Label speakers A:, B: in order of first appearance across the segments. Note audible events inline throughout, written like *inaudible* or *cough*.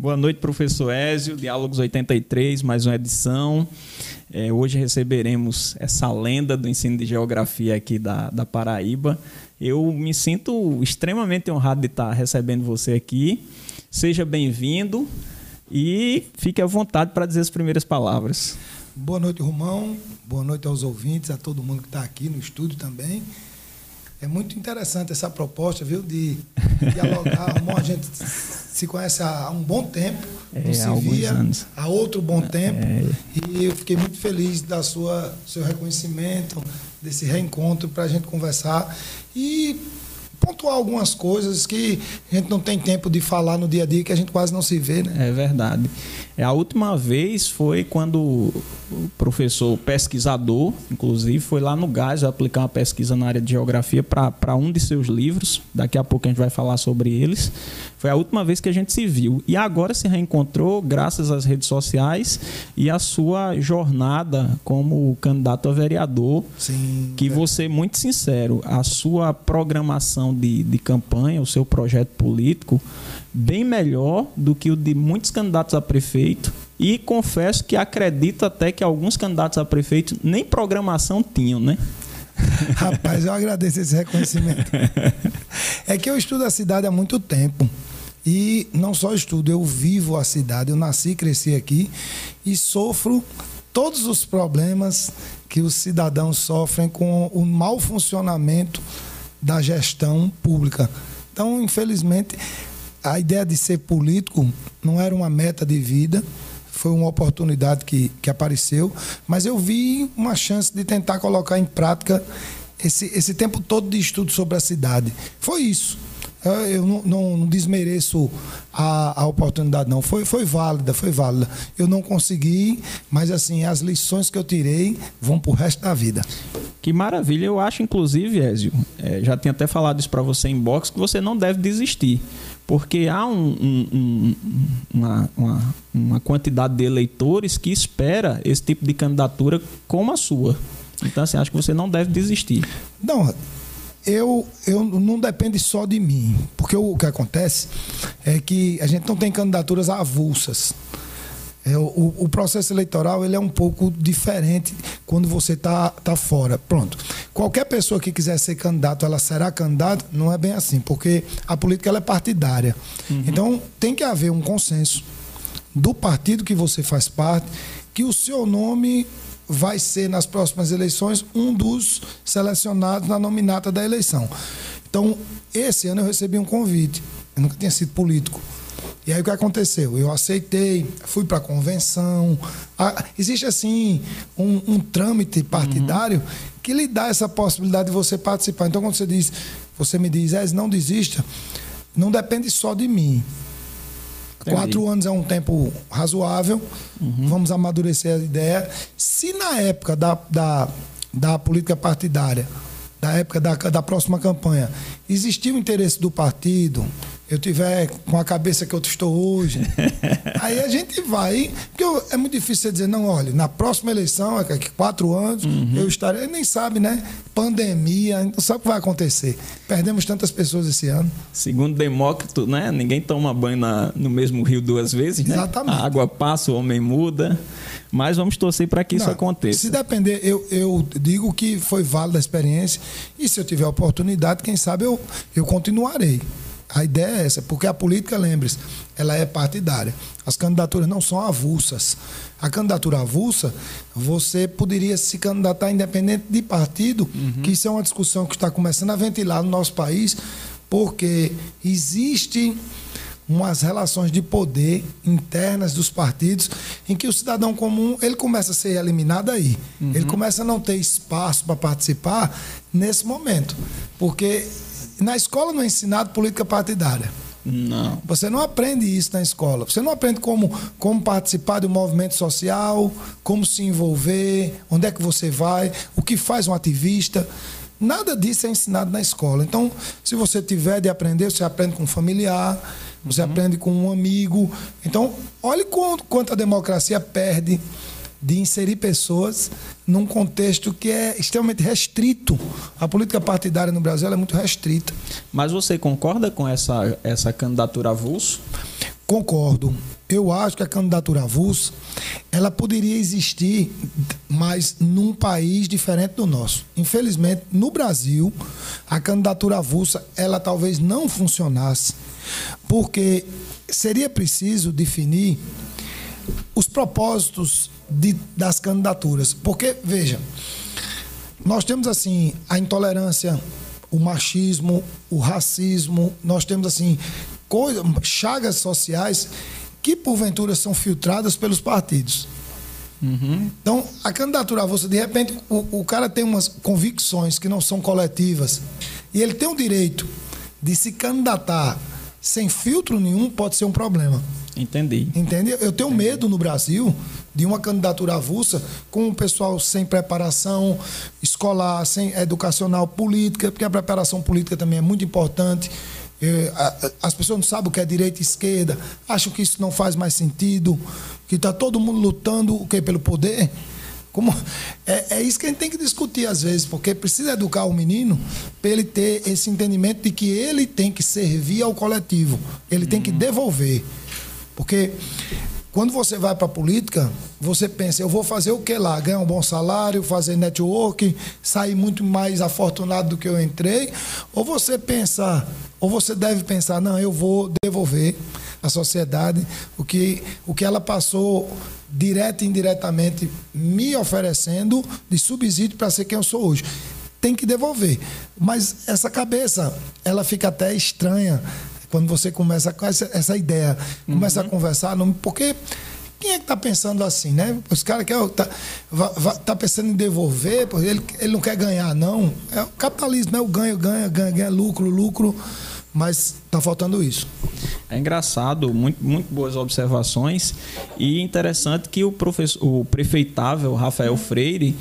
A: Boa noite, professor Ézio. Diálogos 83, mais uma edição. É, hoje receberemos essa lenda do ensino de geografia aqui da, da Paraíba. Eu me sinto extremamente honrado de estar recebendo você aqui. Seja bem-vindo e fique à vontade para dizer as primeiras palavras.
B: Boa noite, Romão. Boa noite aos ouvintes, a todo mundo que está aqui no estúdio também. É muito interessante essa proposta, viu, de, dialogar. Romão, a gente se conhece há um bom tempo,
A: É,
B: não se via
A: anos.
B: há outro bom tempo.
A: É.
B: E eu fiquei muito feliz da sua seu reconhecimento, desse reencontro para a gente conversar e pontuar algumas coisas que a gente não tem tempo de falar no dia a dia, que a gente quase não se vê, né?
A: É verdade. É, a última vez foi quando o professor pesquisador, inclusive, foi lá no Gás aplicar uma pesquisa na área de geografia para um de seus livros. Daqui a pouco a gente vai falar sobre eles. Foi a última vez que a gente se viu. E agora se reencontrou graças às redes sociais e à sua jornada como candidato a vereador
B: Sim.
A: que vou ser muito sincero, a sua programação de, de campanha, o seu projeto político, bem melhor do que o de muitos candidatos a prefeito. E confesso que acredito até que alguns candidatos a prefeito nem programação tinham, né? *laughs*
B: Rapaz, eu agradeço esse reconhecimento. É que eu estudo a cidade há muito tempo. E não só estudo, eu vivo a cidade. Eu nasci e cresci aqui e sofro todos os problemas que os cidadãos sofrem com o mau funcionamento da gestão pública. Então, infelizmente, a ideia de ser político não era uma meta de vida, foi uma oportunidade que, que apareceu, mas eu vi uma chance de tentar colocar em prática esse, esse tempo todo de estudo sobre a cidade. Foi isso. Eu, não, não- não desmereço a, a oportunidade, não. Foi, foi válida, foi válida. Eu não consegui, mas assim, as lições que eu tirei vão pro resto da vida.
A: Que maravilha, eu acho, inclusive, Ézio, é, já tinha até falado isso para você em box, que você não deve desistir. Porque há um- um- um- uma, uma- uma quantidade de eleitores que espera esse tipo de candidatura como a sua. Então, assim, acho que você não deve desistir.
B: Não, eu, eu não depende só de mim, porque o que acontece é que a gente não tem candidaturas avulsas. É, o, o processo eleitoral ele é um pouco diferente quando você está tá fora. Pronto. Qualquer pessoa que quiser ser candidato, ela será candidata? Não é bem assim, porque a política ela é partidária. Então tem que haver um consenso do partido que você faz parte, que o seu nome vai ser nas próximas eleições um dos selecionados na nominata da eleição. Então, esse ano eu recebi um convite. Eu nunca tinha sido político. E aí o que aconteceu? Eu aceitei, fui para a convenção. Ah, existe assim um, um trâmite partidário que lhe dá essa possibilidade de você participar. Então, quando você diz, você me diz, "Ez, não desista, não depende só de mim.
A: Entendi.
B: Quatro anos é um tempo razoável. Vamos amadurecer a ideia. Se na época da, da, da política partidária, da época da, da próxima campanha, existir o interesse do partido, eu tiver com a cabeça que eu estou hoje, *laughs* aí a gente vai. Porque eu- é muito difícil você dizer, não, olha, na próxima eleição, daqui a quatro anos, eu estarei. Nem sabe, né? Pandemia, não sabe o que vai acontecer. Perdemos tantas pessoas esse ano.
A: Segundo Demócrito, né? Ninguém toma banho na- no mesmo rio duas vezes, né?
B: Exatamente.
A: A água passa, o homem muda. Mas vamos torcer para que isso
B: Não,
A: aconteça.
B: Se depender, eu, eu digo que foi válida a experiência e se eu tiver oportunidade, quem sabe eu, eu continuarei. A ideia é essa, porque a política, lembre-se, ela é partidária. As candidaturas não são avulsas. A candidatura avulsa, você poderia se candidatar independente de partido, que isso é uma discussão que está começando a ventilar no nosso país, porque existe umas relações de poder internas dos partidos em que o cidadão comum ele começa a ser eliminado aí. Ele começa a não ter espaço para participar nesse momento. Porque na escola não é ensinado política partidária.
A: Não.
B: Você não aprende isso na escola. Você não aprende como, como participar do movimento social, como se envolver, onde é que você vai, o que faz um ativista. Nada disso é ensinado na escola. Então, se você tiver de aprender, você aprende com um familiar, você aprende com um amigo. Então, olhe quanto, quanto a democracia perde de inserir pessoas num contexto que é extremamente restrito. A política partidária no Brasil é muito restrita.
A: Mas você concorda com essa, essa candidatura avulso?
B: Concordo. Eu acho que a candidatura avulso ela poderia existir, mas num país diferente do nosso. Infelizmente, no Brasil, a candidatura avulsa ela talvez não funcionasse, porque seria preciso definir os propósitos de, das candidaturas. Porque, veja, nós temos assim a intolerância, o machismo, o racismo, nós temos assim coisa, chagas sociais que porventura são filtradas pelos partidos. Uhum. Então, a candidatura você de repente, o, o cara tem umas convicções que não são coletivas e ele tem o direito de se candidatar sem filtro nenhum, pode ser um problema.
A: Entendi.
B: Entende? Eu tenho Entendi. medo no Brasil de uma candidatura avulsa com o pessoal sem preparação escolar, sem educacional, política, porque a preparação política também é muito importante. As pessoas não sabem o que é direita e esquerda, acham que isso não faz mais sentido, que está todo mundo lutando o que pelo poder. Como, é, é, isso que a gente tem que discutir às vezes, porque precisa educar o menino para ele ter esse entendimento de que ele tem que servir ao coletivo, ele tem que uhum. devolver. Porque quando você vai para a política, você pensa, eu vou fazer o que lá? Ganhar um bom salário, fazer network, sair muito mais afortunado do que eu entrei? Ou você pensa, ou você deve pensar, não, eu vou devolver à sociedade o que, o que ela passou direto e indiretamente me oferecendo de subsídio para ser quem eu sou hoje. Tem que devolver. Mas essa cabeça, ela fica até estranha quando você começa com essa, essa ideia, começa uhum. a conversar, não, porque quem é que está pensando assim, né? Os caras que tá, tá pensando em devolver, porque ele, ele não quer ganhar, não. É o capitalismo, é o ganho, ganha, ganha, ganha, lucro, lucro, mas está faltando isso.
A: É engraçado, muito, muito boas observações e interessante que o professor, o prefeitável Rafael Freire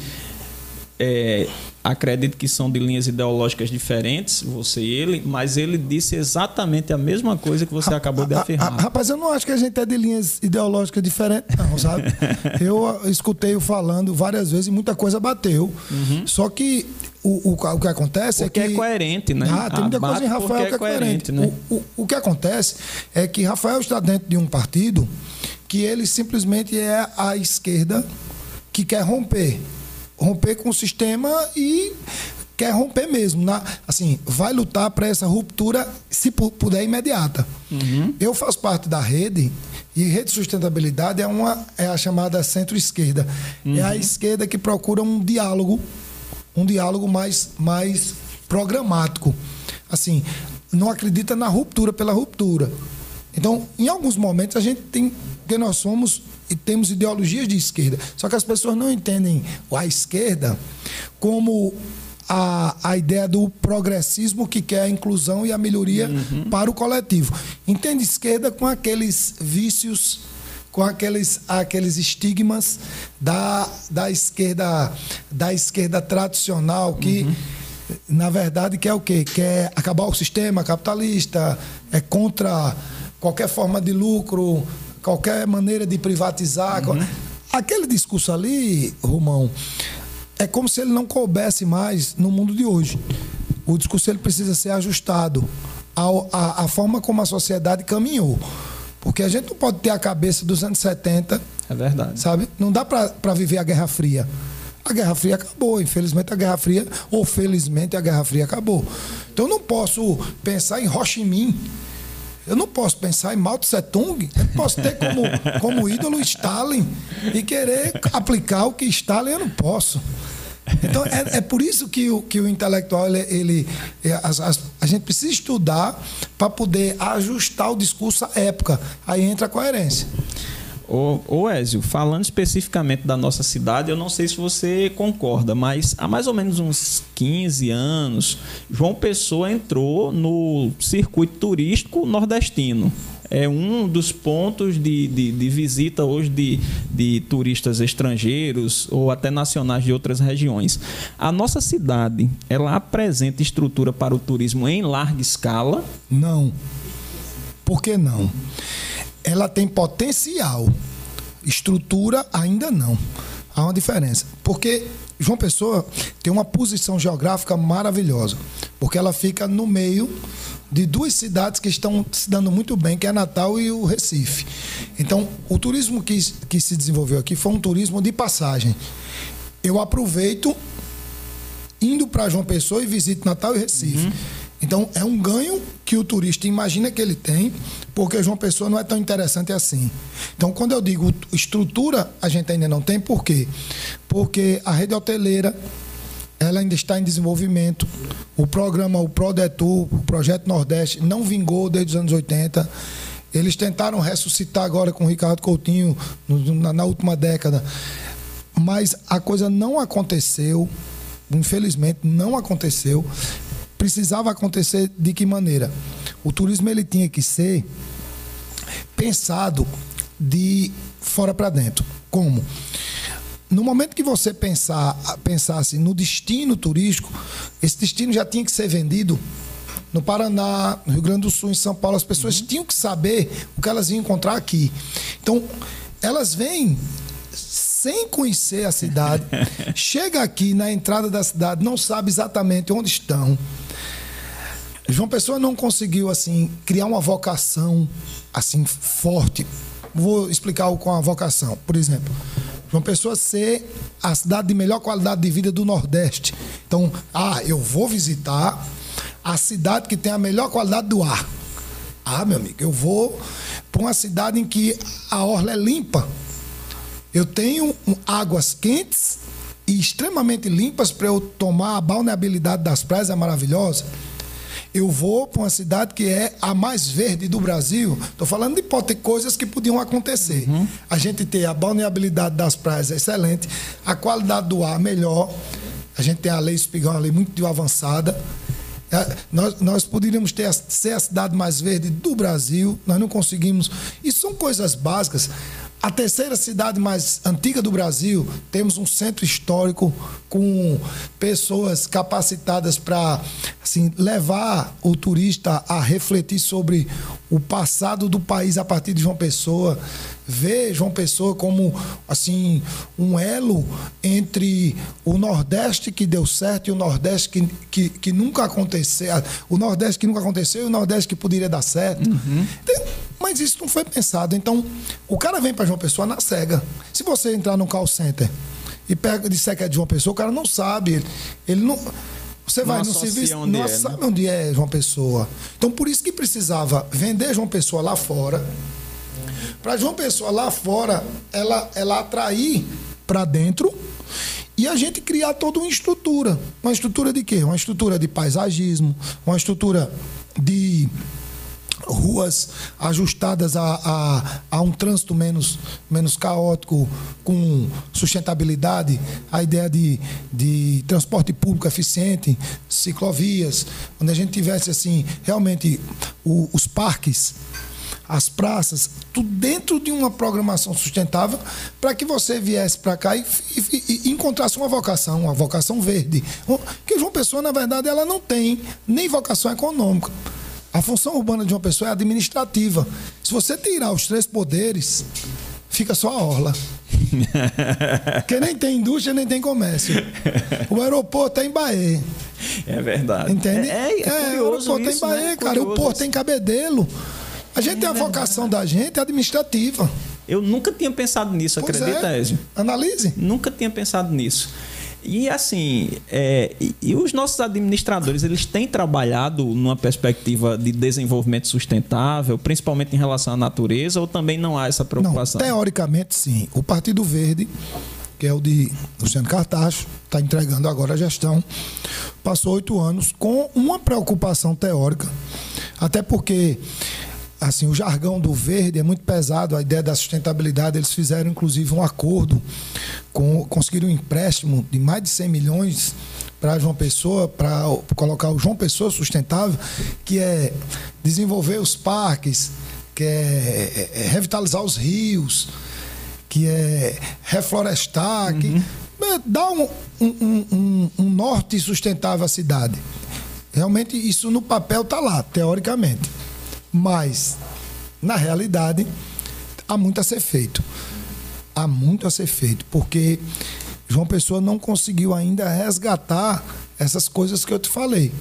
A: é, acredito que são de linhas ideológicas diferentes, você e ele, mas ele disse exatamente a mesma coisa que você acabou de afirmar.
B: Rapaz, eu não acho que a gente é de linhas ideológicas diferentes, não, sabe? *laughs* eu escutei-o falando várias vezes e muita coisa bateu. Uhum. Só que o, o, o, que acontece
A: porque
B: é que.
A: é coerente, né?
B: Ah, tem muita coisa em Rafael que é, é coerente. coerente né? o, o, o que acontece é que Rafael está dentro de um partido que ele simplesmente é a esquerda que quer romper romper com o sistema e quer romper mesmo. Na, assim, vai lutar para essa ruptura, se puder, imediata. Uhum. Eu faço parte da rede e rede de sustentabilidade é, uma, é a chamada centro-esquerda. Uhum. É a uhum. esquerda que procura um diálogo, um diálogo mais, mais programático. Assim, não acredita na ruptura pela ruptura. Então, em alguns momentos, a gente tem. Porque nós somos e temos ideologias de esquerda. Só que as pessoas não entendem a esquerda como a, a ideia do progressismo que quer a inclusão e a melhoria uhum. para o coletivo. Entende esquerda com aqueles vícios, com aqueles, aqueles estigmas da, da esquerda da esquerda tradicional que uhum. na verdade quer o quê? Quer acabar o sistema capitalista, é contra qualquer forma de lucro, qualquer maneira de privatizar. Uhum. Aquele discurso ali, Romão, é como se ele não coubesse mais no mundo de hoje. O discurso ele precisa ser ajustado à, à, forma como a sociedade caminhou. Porque a gente não pode ter a cabeça dos anos 70.
A: É verdade.
B: Sabe? Não dá para viver a Guerra Fria. A Guerra Fria acabou. Infelizmente, a Guerra Fria, ou felizmente, a Guerra Fria acabou. Então, eu não posso pensar em Ho Chi Minh eu não posso pensar em Mao Tse Tung, eu não posso ter como, como ídolo Stalin e querer aplicar o que Stalin eu não posso. Então, é, é por isso que o, que o intelectual, ele, ele é, as, as, a gente precisa estudar para poder ajustar o discurso à época. Aí entra a coerência.
A: Ô, ô Ézio, falando especificamente da nossa cidade, eu não sei se você concorda, mas há mais ou menos uns 15 anos, João Pessoa entrou no circuito turístico nordestino. É um dos pontos de, de, de visita hoje de, de turistas estrangeiros ou até nacionais de outras regiões. A nossa cidade, ela apresenta estrutura para o turismo em larga escala?
B: Não. Por que não? Ela tem potencial. Estrutura ainda não. Há uma diferença. Porque João Pessoa tem uma posição geográfica maravilhosa, porque ela fica no meio de duas cidades que estão se dando muito bem, que é Natal e o Recife. Então, o turismo que, que se desenvolveu aqui foi um turismo de passagem. Eu aproveito indo para João Pessoa e visito Natal e Recife. Uhum. Então, é um ganho que o turista imagina que ele tem, porque João Pessoa não é tão interessante assim. Então, quando eu digo estrutura, a gente ainda não tem, por quê? Porque a rede hoteleira ela ainda está em desenvolvimento. O programa, o ProDetur, o Projeto Nordeste, não vingou desde os anos 80. Eles tentaram ressuscitar agora com o Ricardo Coutinho na, na última década, mas a coisa não aconteceu. Infelizmente, não aconteceu precisava acontecer de que maneira? O turismo ele tinha que ser pensado de fora para dentro. Como? No momento que você pensar, pensasse no destino turístico, esse destino já tinha que ser vendido no Paraná, no Rio Grande do Sul, em São Paulo. As pessoas uhum. tinham que saber o que elas iam encontrar aqui. Então, elas vêm sem conhecer a cidade, *laughs* chega aqui na entrada da cidade, não sabe exatamente onde estão. João Pessoa não conseguiu assim criar uma vocação assim forte. Vou explicar com a vocação. Por exemplo, João Pessoa ser a cidade de melhor qualidade de vida do Nordeste. Então, ah, eu vou visitar a cidade que tem a melhor qualidade do ar. Ah, meu amigo, eu vou para uma cidade em que a orla é limpa. Eu tenho águas quentes e extremamente limpas para eu tomar a balneabilidade das praias, é maravilhosa. Eu vou para uma cidade que é a mais verde do Brasil. Estou falando de pode ter coisas que podiam acontecer. Uhum. A gente ter a balneabilidade das praias é excelente, a qualidade do ar melhor. A gente tem a lei Espigão, uma lei muito avançada. É, nós, nós poderíamos ter ser a cidade mais verde do Brasil, nós não conseguimos. Isso são coisas básicas. A terceira cidade mais antiga do Brasil, temos um centro histórico com pessoas capacitadas para assim, levar o turista a refletir sobre o passado do país a partir de João Pessoa, ver João Pessoa como assim um elo entre o Nordeste que deu certo e o Nordeste que, que, que nunca aconteceu, o Nordeste que nunca aconteceu e o Nordeste que poderia dar certo. Uhum. Mas isso não foi pensado. Então, o cara vem para João Pessoa na cega. Se você entrar num call center e pega disser que é de João Pessoa, o cara não sabe. Ele não. Você vai no serviço, não é, sabe né? onde é João Pessoa. Então, por isso que precisava vender João Pessoa lá fora. Para João Pessoa lá fora, ela, ela atrair para dentro e a gente criar toda uma estrutura. Uma estrutura de quê? Uma estrutura de paisagismo, uma estrutura de ruas ajustadas a, a, a, um trânsito menos, menos caótico, com sustentabilidade, a ideia de, de transporte público eficiente, ciclovias, onde a gente tivesse assim realmente o, os parques as praças, tudo dentro de uma programação sustentável, para que você viesse para cá e, e, e, encontrasse uma vocação, uma vocação verde. Que João Pessoa, na verdade, ela não tem nem vocação econômica. A função urbana de uma pessoa é administrativa. Se você tirar os três poderes, fica só a orla. *laughs* Porque nem tem indústria, nem tem comércio. O aeroporto é em Bahia.
A: É verdade.
B: Entende?
A: É, é, é
B: curioso o aeroporto
A: isso,
B: é em Bahia,
A: né?
B: cara. O porto é em Cabedelo. A gente é tem a vocação da gente administrativa.
A: Eu nunca tinha pensado nisso, pois acredita, é. Ézio?
B: Analise.
A: Nunca tinha pensado nisso. E assim, é, e, e, os nossos administradores, eles têm trabalhado numa perspectiva de desenvolvimento sustentável, principalmente em relação à natureza, ou também não há essa preocupação?
B: Não, teoricamente, sim. O Partido Verde, que é o de Luciano Cartacho, está entregando agora a gestão, passou oito anos com uma preocupação teórica, até porque assim, o jargão do verde é muito pesado, a ideia da sustentabilidade, eles fizeram inclusive um acordo, com, conseguiram um empréstimo de mais de 100 milhões para João Pessoa, para colocar o João Pessoa sustentável, que é desenvolver os parques, que é, é, é revitalizar os rios, que é reflorestar, uhum. que é, dá um, um, um, um norte sustentável à cidade. Realmente isso no papel está lá, teoricamente. Mas, na realidade, há muito a ser feito. há muito a ser feito, porque João Pessoa não conseguiu ainda resgatar essas coisas que eu te falei.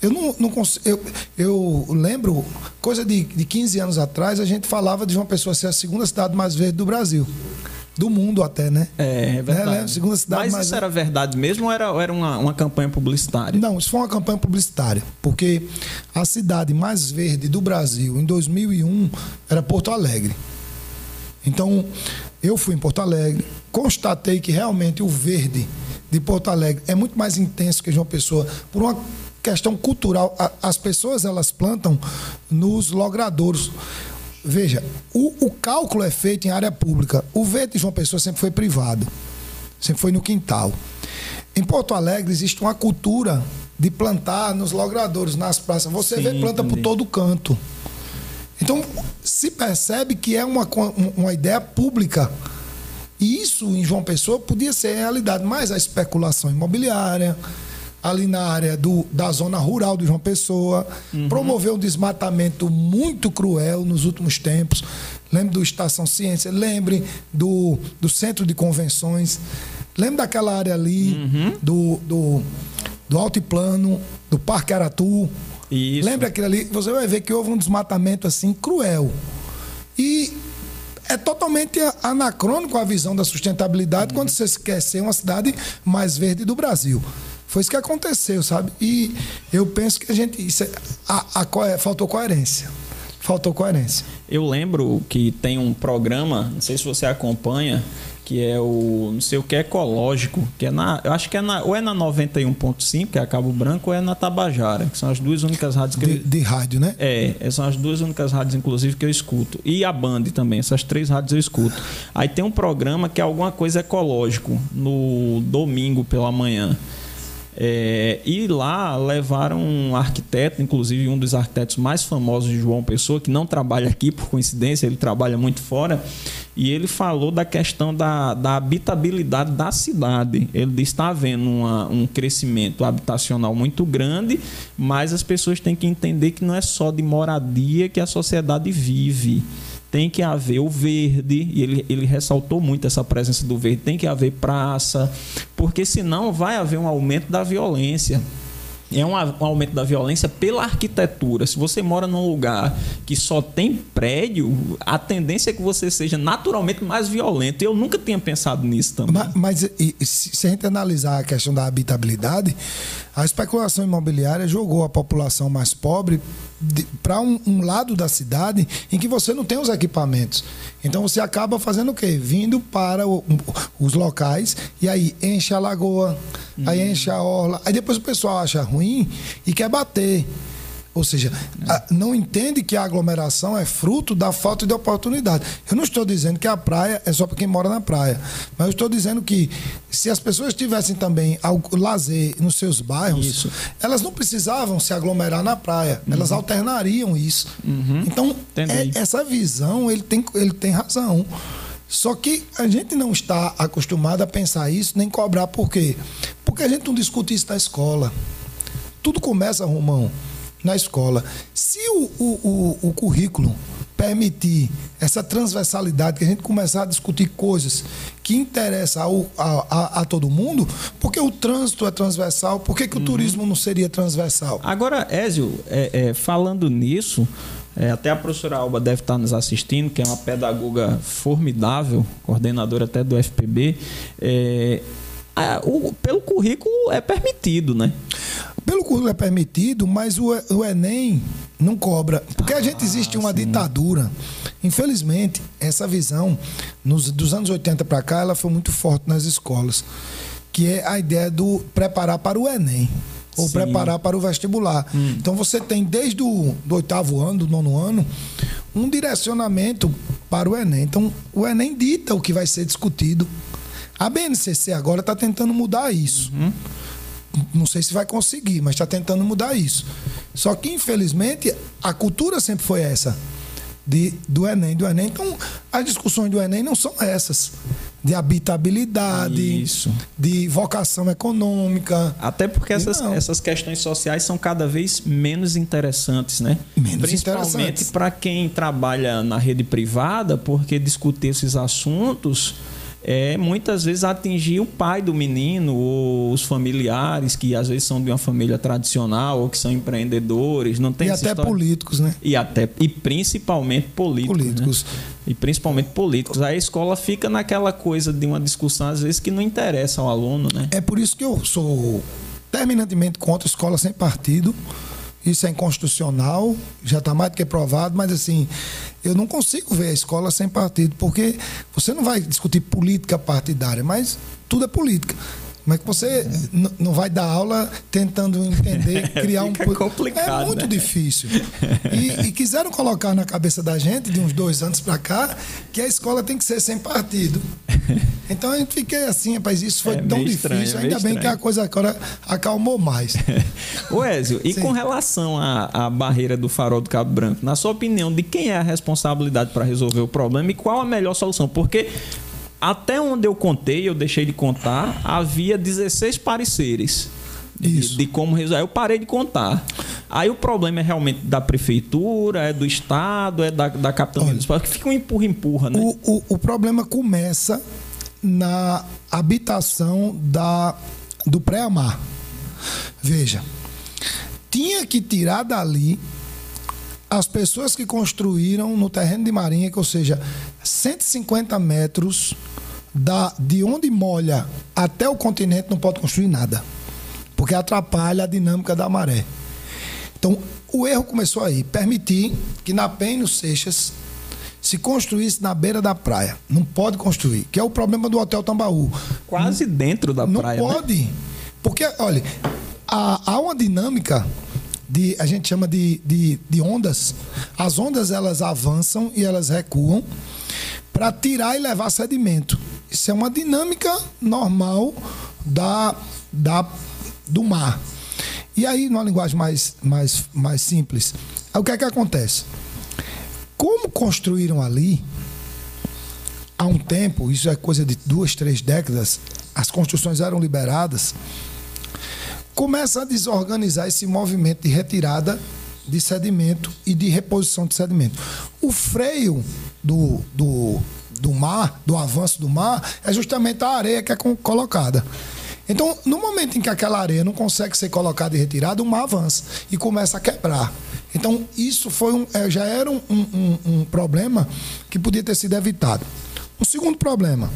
B: Eu não, não eu, eu lembro, coisa de, de 15 anos atrás, a gente falava de João Pessoa ser a segunda cidade mais verde do Brasil. Do mundo até, né?
A: É, é verdade.
B: Né? Segunda cidade
A: Mas
B: mais
A: isso era verdade mesmo ou era, ou era uma, uma campanha publicitária?
B: Não, isso foi uma campanha publicitária, porque a cidade mais verde do Brasil em 2001 era Porto Alegre. Então, eu fui em Porto Alegre, constatei que realmente o verde de Porto Alegre é muito mais intenso que João Pessoa, por uma questão cultural. As pessoas elas plantam nos logradouros. Veja, o, o cálculo é feito em área pública. O verde de João Pessoa sempre foi privado, sempre foi no quintal. Em Porto Alegre existe uma cultura de plantar nos logradouros, nas praças. Você vê
A: Sim,
B: planta por
A: entendi.
B: todo canto. Então, se percebe que é uma, uma ideia pública. E isso em João Pessoa podia ser realidade, mas a especulação imobiliária, ali na área do, da zona rural de João Pessoa, promoveu um desmatamento muito cruel nos últimos tempos. Lembre do Estação Ciência, lembre do, do Centro de Convenções, lembre daquela área ali, do, do, do Altiplano, do Parque Aratu.
A: Isso.
B: Lembra aquilo ali? Você vai ver que houve um desmatamento assim cruel. E é totalmente anacrônico a visão da sustentabilidade quando você quer ser uma cidade mais verde do Brasil. Foi isso que aconteceu, sabe? E eu penso que a gente. Isso é- a- a co- faltou coerência. Faltou coerência.
A: Eu lembro que tem um programa, não sei se você acompanha, que é o não sei o que ecológico, que é na, eu acho que é na, ou é na 91.5, que é a Cabo Branco, ou é na Tabajara, que são as duas únicas rádios que
B: De,
A: eu,
B: de rádio, né?
A: é, essas são as duas únicas rádios, inclusive, que eu escuto. E a Band também, essas três rádios eu escuto. Aí tem um programa que é alguma coisa ecológico, no domingo pela manhã. É, e lá levaram um arquiteto, inclusive um dos arquitetos mais famosos de João Pessoa, que não trabalha aqui por coincidência, ele trabalha muito fora, e ele falou da questão da, da habitabilidade da cidade. Ele está havendo uma- um crescimento habitacional muito grande, mas as pessoas têm que entender que não é só de moradia que a sociedade vive tem que haver o verde, e ele, ele ressaltou muito essa presença do verde, tem que haver praça, porque senão vai haver um aumento da violência. É um, um aumento da violência pela arquitetura. Se você mora num lugar que só tem prédio, a tendência é que você seja naturalmente mais violento. Eu nunca tinha pensado nisso também.
B: Ma- Mas, se se a gente analisar a questão da habitabilidade, a especulação imobiliária jogou a população mais pobre para um, um lado da cidade em que você não tem os equipamentos. Então você acaba fazendo o quê? Vindo para o- os locais e aí enche a lagoa, aí enche a orla, aí depois o pessoal acha ruim e quer bater. Ou seja, não entende que a aglomeração é fruto da falta de oportunidade. Eu não estou dizendo que a praia é só para quem mora na praia, mas eu estou dizendo que se as pessoas tivessem também algo, lazer nos seus bairros,
A: Isso.
B: elas não precisavam se aglomerar na praia, elas alternariam isso. Então,
A: Entendi.
B: é- essa visão, ele tem, ele tem razão. Só que a gente não está acostumado a pensar isso, nem cobrar. Por quê? Porque a gente não discute isso na escola. Tudo começa, Romão, na escola. Se o, o, o, o currículo permitir essa transversalidade, que a gente começar a discutir coisas que interessam ao, a, a, a todo mundo, porque o trânsito é transversal, por que, que o turismo não seria transversal?
A: Agora, Ézio, é, é, falando nisso, é, até a professora Alba deve estar nos assistindo, que é uma pedagoga formidável, coordenadora até do FPB. é, a- o- pelo currículo é permitido, né?
B: Pelo currículo é permitido, mas o, o Enem não cobra. Porque a gente existe uma ditadura. Infelizmente, essa visão, nos, dos anos 80 para cá, ela foi muito forte nas escolas. Que é a ideia do preparar para o Enem. Ou
A: Sim.
B: preparar para o vestibular. Então você tem desde o do oitavo ano, do nono ano, um direcionamento para o Enem. Então o Enem dita o que vai ser discutido. A BNCC agora está tentando mudar isso. Não sei se vai conseguir, mas está tentando mudar isso. Só que, infelizmente, a cultura sempre foi essa. De, do Enem, do Enem. Então, as discussões do Enem não são essas. de habitabilidade,
A: Isso.
B: de vocação econômica.
A: Até porque essas,
B: não.
A: essas questões sociais são cada vez menos interessantes, né?
B: Menos
A: Principalmente para quem trabalha na rede privada, porque discutir esses assuntos é muitas vezes atingir o pai do menino ou os familiares que às vezes são de uma família tradicional ou que são empreendedores, não tem
B: e até
A: história-
B: políticos, né?
A: e até e principalmente políticos, né?
B: Políticos.
A: E principalmente políticos. Aí a escola fica naquela coisa de uma discussão às vezes que não interessa ao aluno, né?
B: É por isso que eu sou terminantemente contra escola sem partido. Isso é inconstitucional, já está mais do que provado, mas assim, eu não consigo ver a escola sem partido, porque você não vai discutir política partidária, mas tudo é política. Como é que você não vai dar aula tentando entender, *laughs* criar um.
A: Complicado,
B: É muito
A: né?
B: difícil. E, e quiseram colocar na cabeça da gente, de uns dois anos para cá, que a escola tem que ser sem partido. Então a gente fiquei assim, rapaz, isso foi
A: É
B: tão difícil.
A: estranho, é
B: Ainda bem que
A: estranho.
B: a coisa agora acalmou mais. *laughs*
A: Ô Ézio, e
B: Sim.
A: com relação à, à barreira do farol do Cabo Branco, na sua opinião, de quem é a responsabilidade para resolver o problema e qual a melhor solução? Porque até onde eu contei, eu deixei de contar, havia 16 pareceres. De,
B: Isso.
A: de como resolver. Eu parei de contar. Aí o problema é realmente da prefeitura, é do Estado, é da, da capitania municipal, que fica um empurra-empurra, né?
B: O, o, o problema começa na habitação da, do pré-amar. Veja, tinha que tirar dali as pessoas que construíram no terreno de Marinha, que, ou seja, 150 metros da, de onde molha até o continente não pode construir nada, porque atrapalha a dinâmica da maré. Então, o erro começou aí, permitir que na Penha e no Seixas se construísse na beira da praia. Não pode construir, que é o problema do Hotel Tambaú.
A: Quase dentro da
B: Não
A: praia. né?
B: pode. Porque, olha, há, há uma dinâmica de, a gente chama de, de, de ondas. As ondas elas avançam e elas recuam para tirar e levar sedimento. Isso é uma dinâmica normal da, da, do mar. E aí, numa linguagem mais, mais, mais simples, o que é que acontece? Como construíram ali, há um tempo, isso é coisa de duas, três décadas, as construções eram liberadas, começa a desorganizar esse movimento de retirada de sedimento e de reposição de sedimento. O freio do, do, do mar, do avanço do mar, é justamente a areia que é co- colocada. Então, no momento em que aquela areia não consegue ser colocada e retirada, o mar avança e começa a quebrar. Então, isso foi um, eh, já era um, um- um problema que podia ter sido evitado. O segundo problema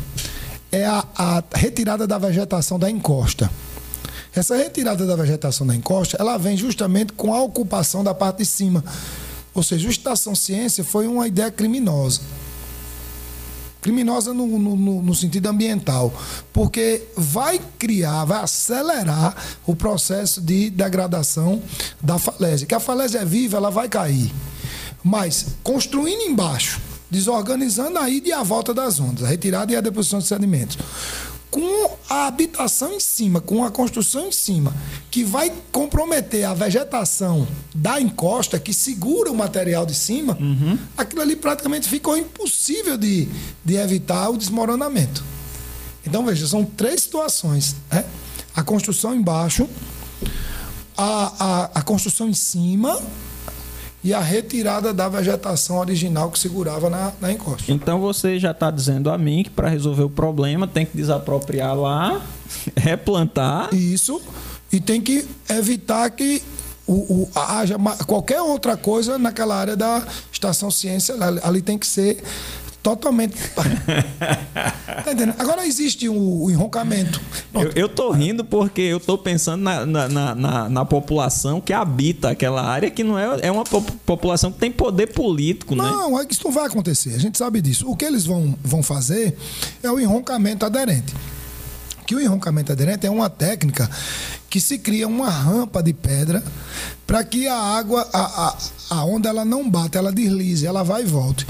B: é a, a retirada da vegetação da encosta. Essa retirada da vegetação da encosta, ela vem justamente com a ocupação da parte de cima. Ou seja, o Estação Ciência foi uma ideia criminosa. Criminosa no, no- no- sentido ambiental, porque vai criar, vai acelerar o processo de degradação da falésia. Que a falésia é viva, ela vai cair. Mas construindo embaixo, desorganizando a ida e a volta das ondas, a retirada e a deposição de sedimentos, com a habitação em cima, com a construção em cima, que vai comprometer a vegetação da encosta que segura o material de cima, aquilo ali praticamente ficou impossível de, de evitar o desmoronamento. Então, veja, são três situações. Né? A construção embaixo, a, a, a construção em cima e a retirada da vegetação original que segurava na, na encosta.
A: Então você já está dizendo a mim que para resolver o problema tem que desapropriar lá, *laughs* replantar.
B: Isso. E tem que evitar que o, o- haja qualquer outra coisa naquela área da estação ciência. Ali tem que ser totalmente. *laughs* tá entendendo? Agora existe o, o enroncamento.
A: Eu, eu tô rindo porque eu tô pensando na, na, na, na- população que habita aquela área, que não é, é uma po- população que tem poder político, né?
B: Não, é que isso não vai acontecer. A gente sabe disso. O que eles vão, vão fazer é o enroncamento aderente. Que o enroncamento aderente é uma técnica que se cria uma rampa de pedra para que a água, a, a, a onda ela não bata, ela deslize, ela vai e volta.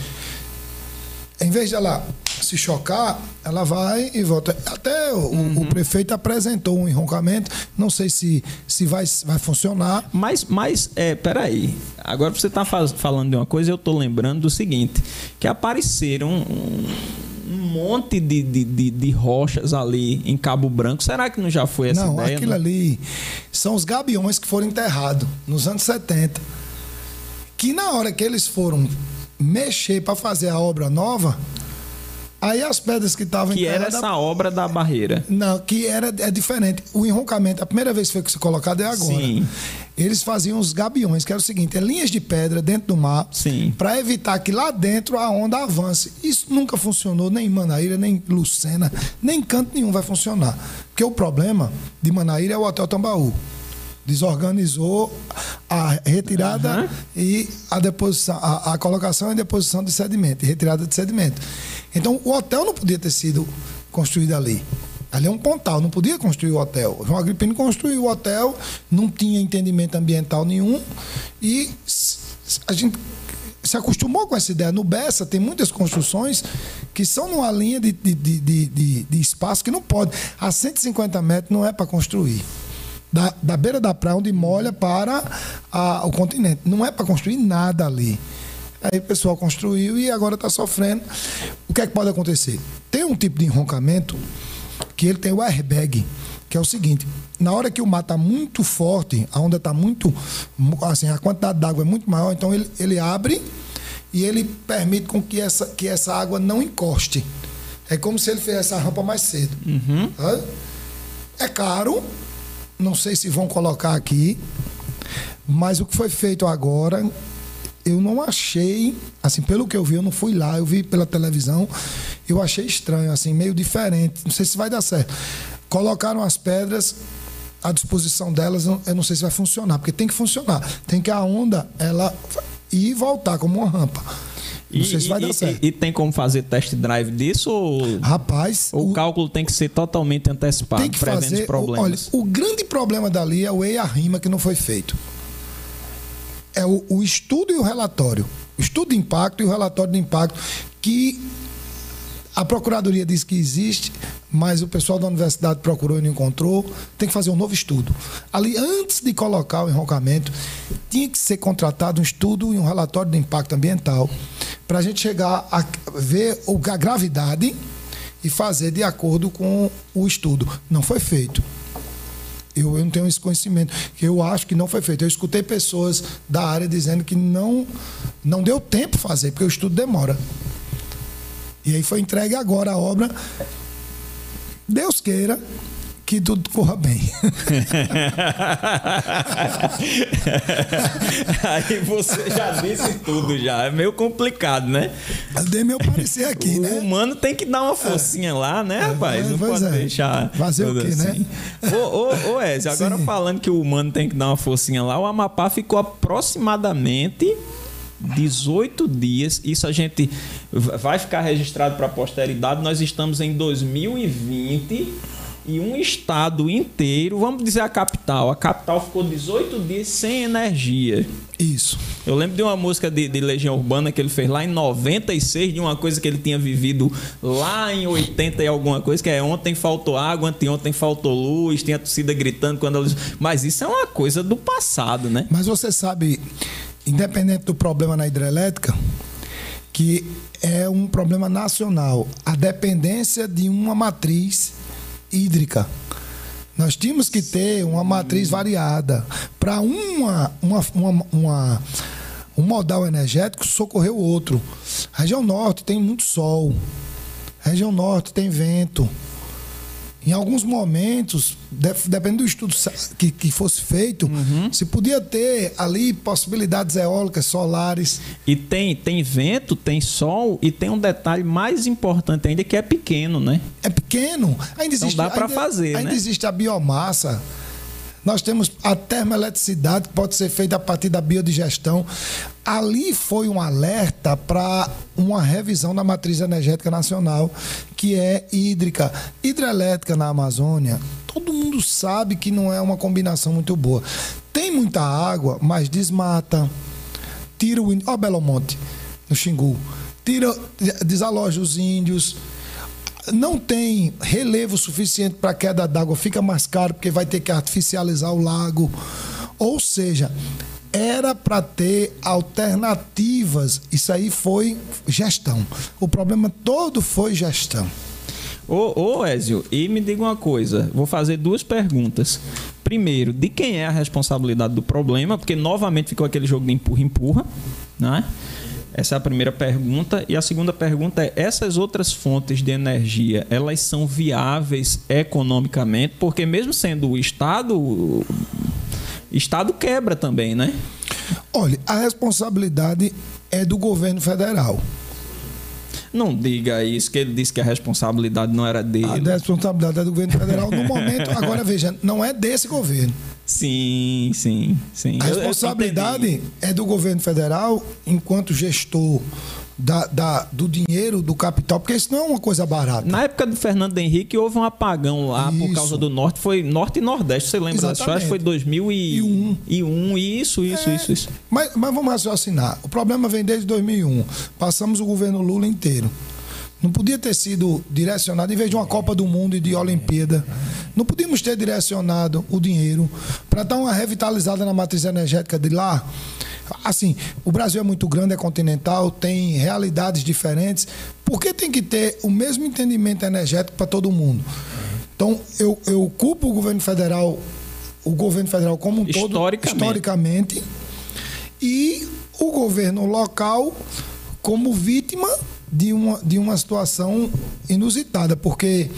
B: Em vez de ela se chocar, ela vai e volta. Até o, o prefeito apresentou um enroncamento, não sei se, se vai, vai funcionar.
A: Mas, mas é, peraí. Agora você está falando de uma coisa, eu tô lembrando do seguinte: que apareceram um, um monte de, de, de, de rochas ali em Cabo Branco. Será que não já foi essa
B: não,
A: ideia?
B: aquilo
A: não?
B: ali são os gabiões que foram enterrados nos anos 70. Que na hora que eles foram mexer para fazer a obra nova, aí as pedras que estavam
A: Que era essa obra da barreira.
B: Não, que era é diferente. O enroncamento, a primeira vez que foi colocado é agora.
A: Sim.
B: Eles faziam os gabiões, que era o seguinte: é linhas de pedra dentro do mar, para evitar que lá dentro a onda avance. Isso nunca funcionou, nem em Manaíra, nem em Lucena, nem em canto nenhum vai funcionar. Porque o problema de Manaíra é o Hotel Tambaú. Desorganizou a retirada
A: Aham.
B: e a deposição, a, a colocação e deposição de sedimento, retirada de sedimento. Então o hotel não podia ter sido construído ali. Ali é um pontal, não podia construir o hotel. João Agripino construiu o hotel, não tinha entendimento ambiental nenhum e a gente se acostumou com essa ideia. No Bessa tem muitas construções que são numa linha de, de, de- de- de espaço que não pode. A 150 metros não é para construir. Da, da beira da praia, onde molha, para a- o continente. Não é para construir nada ali. Aí o pessoal construiu e agora está sofrendo. O que é que pode acontecer? Tem um tipo de enroncamento que ele tem o airbag, que é o seguinte: na hora que o mar está muito forte, a onda está muito. assim, a quantidade d'água é muito maior, então ele, ele abre e ele permite com que essa, que essa água não encoste. É como se ele fizesse a rampa mais cedo. Tá? É caro, não sei se vão colocar aqui, mas o que foi feito agora, eu não achei, assim, pelo que eu vi, eu não fui lá, eu vi pela televisão, eu achei estranho, assim, meio diferente. Não sei se vai dar certo. Colocaram as pedras à disposição delas, eu não sei se vai funcionar, porque tem que funcionar. Tem que a onda, ela ir e voltar como uma rampa. Não sei se vai dar
A: e-
B: certo.
A: e- e tem como fazer test drive disso ou,
B: Rapaz,
A: o
B: o-
A: cálculo tem que ser totalmente antecipado,
B: tem que fazer.
A: problemas?
B: olha, o grande problema dali é o EIA rima que não foi feito. É o, o estudo e o relatório. O estudo de impacto e o relatório de impacto que a Procuradoria diz que existe, mas o pessoal da universidade procurou e não encontrou. Tem que fazer um novo estudo. Ali, antes de colocar o enroncamento, tinha que ser contratado um estudo e um relatório de impacto ambiental para a gente chegar a ver a gravidade e fazer de acordo com o estudo. Não foi feito. Eu, eu não tenho esse conhecimento. Eu acho que não foi feito. Eu escutei pessoas da área dizendo que não, não deu tempo fazer, porque o estudo demora. E aí foi entregue agora a obra. Deus queira que tudo corra bem. *laughs*
A: Aí você já disse tudo já. É meio complicado, né?
B: Eu dei meu parecer aqui,
A: o
B: né?
A: humano tem que dar uma forcinha lá, né, rapaz? Não
B: pois
A: pode
B: é.
A: deixar.
B: Fazer o quê, né?
A: assim. Ô, ô, ô Ezio, agora
B: Sim.
A: falando que o humano tem que dar uma forcinha lá, o Amapá ficou aproximadamente 18 dias. Isso a gente vai ficar registrado para a posteridade. Nós estamos em 2020 e um estado inteiro, vamos dizer a capital, a capital ficou 18 dias sem energia.
B: Isso.
A: Eu lembro de uma música de, de Legião Urbana que ele fez lá em 96, de uma coisa que ele tinha vivido lá em 80 e alguma coisa, que é ontem faltou água, anteontem faltou luz, tinha a torcida gritando quando a luz. Mas isso é uma coisa do passado, né?
B: Mas você sabe, independente do problema na hidrelétrica, que é um problema nacional, a dependência de uma matriz hídrica. Nós tínhamos que ter uma matriz variada para uma, uma, uma, uma- um modal energético socorrer o outro. A região norte tem muito sol. A região norte tem vento. Em alguns momentos, de- dependendo do estudo que, que fosse feito, se podia ter ali possibilidades eólicas, solares.
A: E tem, tem vento, tem sol e tem um detalhe mais importante ainda que é pequeno, né?
B: É pequeno. Ainda existe,
A: dá pra
B: ainda-
A: fazer,
B: Ainda
A: né?
B: existe a biomassa. Nós temos a termoeletricidade que pode ser feita a partir da biodigestão. Ali foi um alerta para uma revisão da matriz energética nacional, que é hídrica. Hidrelétrica na Amazônia, todo mundo sabe que não é uma combinação muito boa. Tem muita água, mas desmata. Tira o. Ó, Belo Monte, no Xingu. Tira, desaloja os índios não tem relevo suficiente para queda d'água, fica mais caro porque vai ter que artificializar o lago. Ou seja, era para ter alternativas. Isso aí foi gestão. O problema todo foi gestão.
A: Ô, ô Ézio, e me diga uma coisa, vou fazer duas perguntas. Primeiro, de quem é a responsabilidade do problema? Porque novamente ficou aquele jogo de empurra-empurra, né? Essa é a primeira pergunta. E a segunda pergunta é: essas outras fontes de energia, elas são viáveis economicamente? Porque mesmo sendo o Estado, o Estado quebra também, né?
B: Olha, a responsabilidade é do governo federal.
A: Não diga isso, que ele disse que a responsabilidade não era dele.
B: A responsabilidade é do governo federal no momento. *laughs* Agora, veja, não é desse governo.
A: Sim, sim, sim.
B: A responsabilidade é do governo federal enquanto gestor da, da, do dinheiro, do capital, porque isso não é uma coisa barata.
A: Na época do Fernando Henrique houve um apagão lá isso. por causa do norte, foi norte e nordeste, você lembra? Exatamente. Acho que foi 2001. E um. Isso, isso, é, isso, isso.
B: Mas, mas vamos raciocinar. O problema vem desde 2001. Passamos o governo Lula inteiro. Não podia ter sido direcionado, em vez de uma Copa do Mundo e de Olimpíada, não podíamos ter direcionado o dinheiro para dar uma revitalizada na matriz energética de lá. Assim, o Brasil é muito grande, é continental, tem realidades diferentes. Por que tem que ter o mesmo entendimento energético para todo mundo? Então, eu, eu culpo o governo federal, o governo federal como um todo, historicamente, historicamente e o governo local como vítima de uma, de uma situação inusitada, porque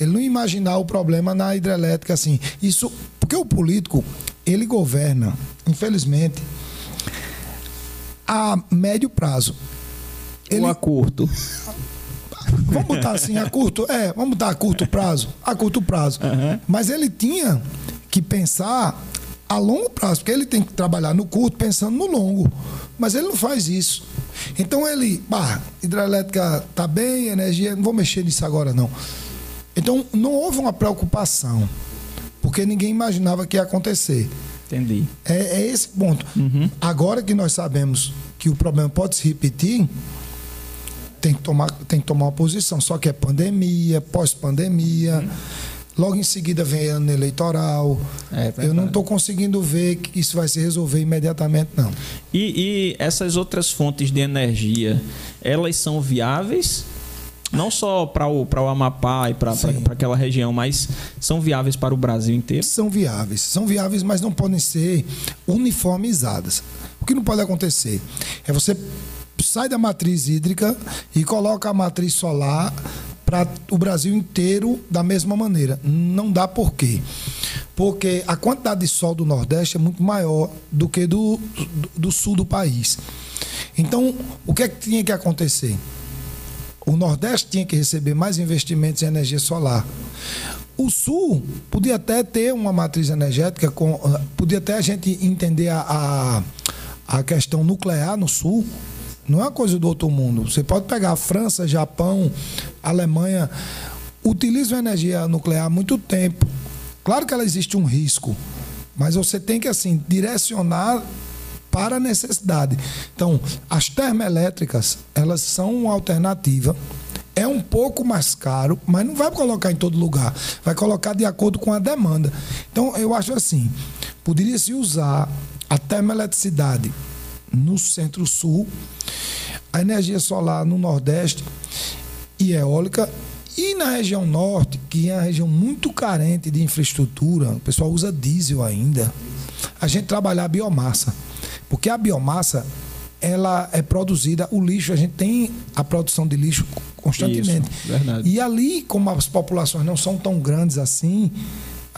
B: ele não imaginar o problema na hidrelétrica assim. Isso, porque o político, ele governa, infelizmente, a médio prazo.
A: Ele, Ou a curto. *laughs*
B: Vamos botar assim, a curto, é, vamos botar a curto prazo, a curto prazo. Uhum. Mas ele tinha que pensar a longo prazo, porque ele tem que trabalhar no curto pensando no longo. Mas ele não faz isso. Então ele, bah, hidrelétrica tá bem, energia, não vou mexer nisso agora não. Então não houve uma preocupação, porque ninguém imaginava que ia acontecer.
A: Entendi.
B: É, é esse ponto. Uhum. Agora que nós sabemos que o problema pode se repetir, tem que tomar, tem que tomar uma posição. Só que é pandemia, pós-pandemia. Uhum. Logo em seguida vem ano eleitoral. É, eu não estou conseguindo ver que isso vai se resolver imediatamente, não.
A: E, e essas outras fontes de energia, elas são viáveis? Não só para o, o Amapá e para aquela região, mas são viáveis para o Brasil inteiro?
B: São viáveis. São viáveis, mas não podem ser uniformizadas. O que não pode acontecer é você sai da matriz hídrica e coloca a matriz solar para o Brasil inteiro da mesma maneira. Não dá por quê? Porque a quantidade de sol do Nordeste é muito maior do que do, do, do sul do país. Então, o que é que tinha que acontecer? O Nordeste tinha que receber mais investimentos em energia solar. O Sul podia até ter uma matriz energética, com, podia até a gente entender a, a, a questão nuclear no Sul, não é uma coisa do outro mundo. Você pode pegar a França, Japão, Alemanha, utilizam energia nuclear há muito tempo. Claro que ela existe um risco, mas você tem que assim direcionar para a necessidade. Então, as termoelétricas, elas são uma alternativa. É um pouco mais caro, mas não vai colocar em todo lugar. Vai colocar de acordo com a demanda. Então, eu acho assim, poderia se usar a termoeletricidade no centro-sul, a energia solar no nordeste e eólica. E na região norte, que é uma região muito carente de infraestrutura, o pessoal usa diesel ainda, a gente trabalhar a biomassa. Porque a biomassa, ela é produzida, o lixo, a gente tem a produção de lixo constantemente. Isso, e ali, como as populações não são tão grandes assim,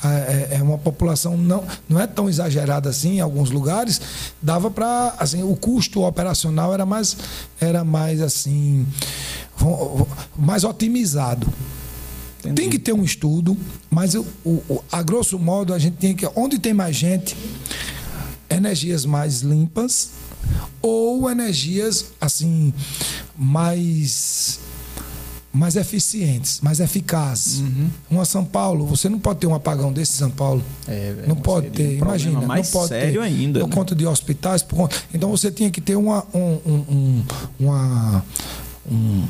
B: é, é uma população não, não é tão exagerada assim em alguns lugares, dava para assim, o custo operacional era mais era mais assim mais otimizado. Entendi. Tem que ter um estudo, mas o, o, a grosso modo a gente tem que onde tem mais gente, energias mais limpas ou energias assim mais mais eficientes, mais eficazes. Uhum. Uma São Paulo, você não pode ter um apagão desse São Paulo. É, não pode ter, um imagina, não pode
A: sério
B: ter.
A: ainda.
B: Por né? conta de hospitais, por conta... então você tinha que ter uma, um, um, uma um,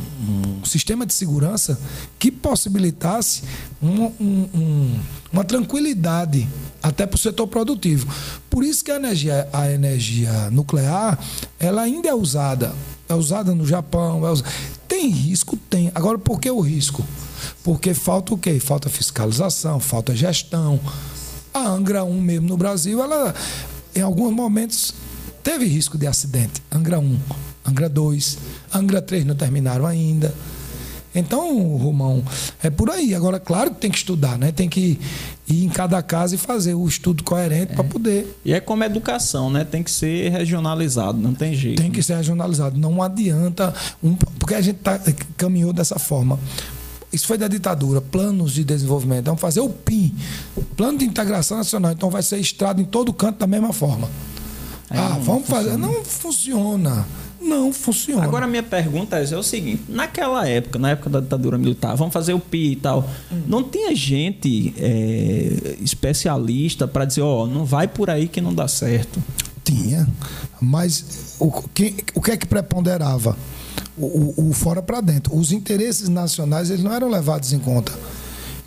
B: um sistema de segurança que possibilitasse um, um, uma tranquilidade até para o setor produtivo. Por isso que a energia, a energia nuclear ela ainda é usada. É usada no Japão. É usada. Tem risco? Tem. Agora, por que o risco? Porque falta o quê? Falta fiscalização, falta gestão. A Angra 1 mesmo no Brasil, ela em alguns momentos teve risco de acidente. Angra 1, Angra 2, Angra 3 não terminaram ainda. Então, Romão, é por aí. Agora, claro que tem que estudar, né? Tem que ir em cada casa e fazer o estudo coerente é. para poder.
A: E é como educação, né? Tem que ser regionalizado, não tem jeito.
B: Tem que ser regionalizado. Não adianta. Um, porque a gente tá, caminhou dessa forma. Isso foi da ditadura, planos de desenvolvimento. Vamos fazer o PIN, Plano de Integração Nacional. Então vai ser estrado em todo canto da mesma forma. É, ah, vamos fazer. Não funciona. Não funciona.
A: Agora, minha pergunta é o seguinte: naquela época, na época da ditadura militar, vamos fazer o PI e tal, hum. não tinha gente é, especialista para dizer, ó, oh, não vai por aí que não dá certo?
B: Tinha, mas o que, o que é que preponderava? O, o, o fora para dentro. Os interesses nacionais eles não eram levados em conta.